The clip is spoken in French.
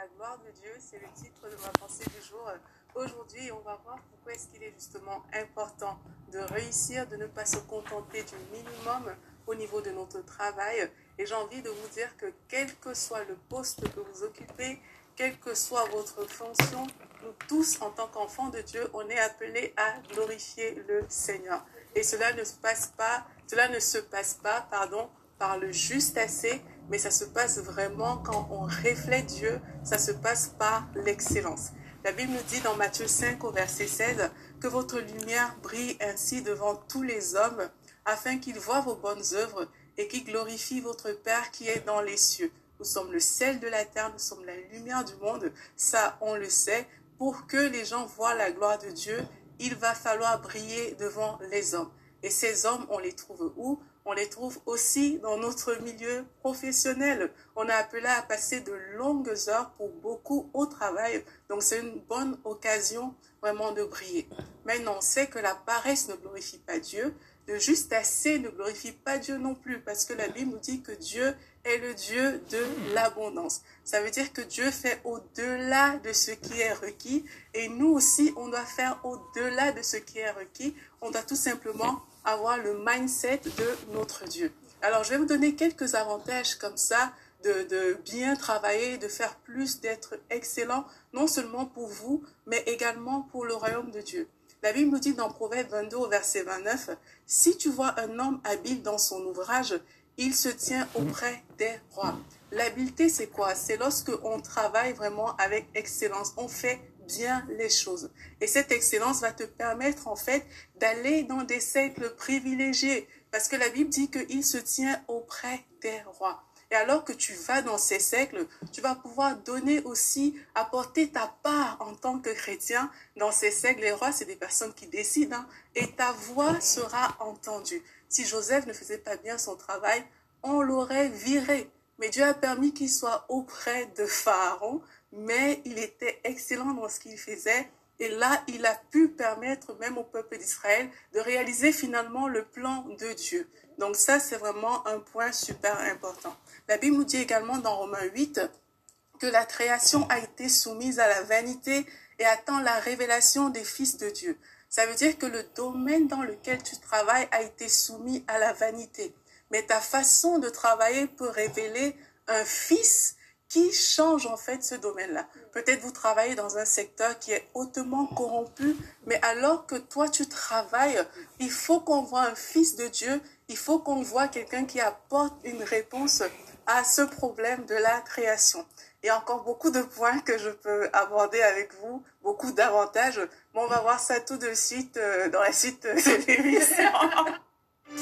La gloire de Dieu, c'est le titre de ma pensée du jour. Aujourd'hui, on va voir pourquoi est-ce qu'il est justement important de réussir, de ne pas se contenter du minimum au niveau de notre travail. Et j'ai envie de vous dire que quel que soit le poste que vous occupez, quelle que soit votre fonction, nous tous, en tant qu'enfants de Dieu, on est appelés à glorifier le Seigneur. Et cela ne se passe pas, cela ne se passe pas, pardon, par le juste assez, mais ça se passe vraiment quand on reflète Dieu, ça se passe par l'excellence. La Bible nous dit dans Matthieu 5 au verset 16 que votre lumière brille ainsi devant tous les hommes afin qu'ils voient vos bonnes œuvres et qu'ils glorifient votre Père qui est dans les cieux. Nous sommes le sel de la terre, nous sommes la lumière du monde, ça on le sait. Pour que les gens voient la gloire de Dieu, il va falloir briller devant les hommes. Et ces hommes, on les trouve où? On les trouve aussi dans notre milieu professionnel. On est appelé à passer de longues heures pour beaucoup au travail. Donc c'est une bonne occasion vraiment de briller. Maintenant, on sait que la paresse ne glorifie pas Dieu. Le juste assez ne glorifie pas Dieu non plus parce que la Bible nous dit que Dieu est le Dieu de l'abondance. Ça veut dire que Dieu fait au-delà de ce qui est requis et nous aussi, on doit faire au-delà de ce qui est requis. On doit tout simplement avoir le mindset de notre Dieu. Alors, je vais vous donner quelques avantages comme ça de, bien travailler, de faire plus, d'être excellent, non seulement pour vous, mais également pour le royaume de Dieu. La Bible nous dit dans Proverbe 22 au verset 29, Si tu vois un homme habile dans son ouvrage, il se tient auprès des rois. L'habileté, c'est quoi? C'est lorsque on travaille vraiment avec excellence. On fait bien les choses. Et cette excellence va te permettre en fait d'aller dans des cercles privilégiés. Parce que la Bible dit qu'il se tient auprès des rois. Et alors que tu vas dans ces cercles, tu vas pouvoir donner aussi, apporter ta part en tant que chrétien dans ces cercles. Les rois, c'est des personnes qui décident. Hein. et ta voix sera entendue. Si Joseph ne faisait pas bien son travail, on l'aurait viré. Mais Dieu a permis qu'il soit auprès de Pharaon mais il était excellent dans ce qu'il faisait. Et là, il a pu permettre même au peuple d'Israël de réaliser finalement le plan de Dieu. Donc ça, c'est vraiment un point super important. La Bible nous dit également dans Romains 8 que la création a été soumise à la vanité et attend la révélation des fils de Dieu. Ça veut dire que le domaine dans lequel tu travailles a été soumis à la vanité. Mais ta façon de travailler peut révéler un fils qui change en fait ce domaine-là? Peut-être vous travaillez dans un secteur qui est hautement corrompu, mais alors que toi tu travailles, il faut qu'on voit un fils de Dieu, il faut qu'on voit quelqu'un qui apporte une réponse à ce problème de la création. Il y a encore beaucoup de points que je peux aborder avec vous, beaucoup d'avantages, mais on va voir ça tout de suite euh, dans la suite de l'émission.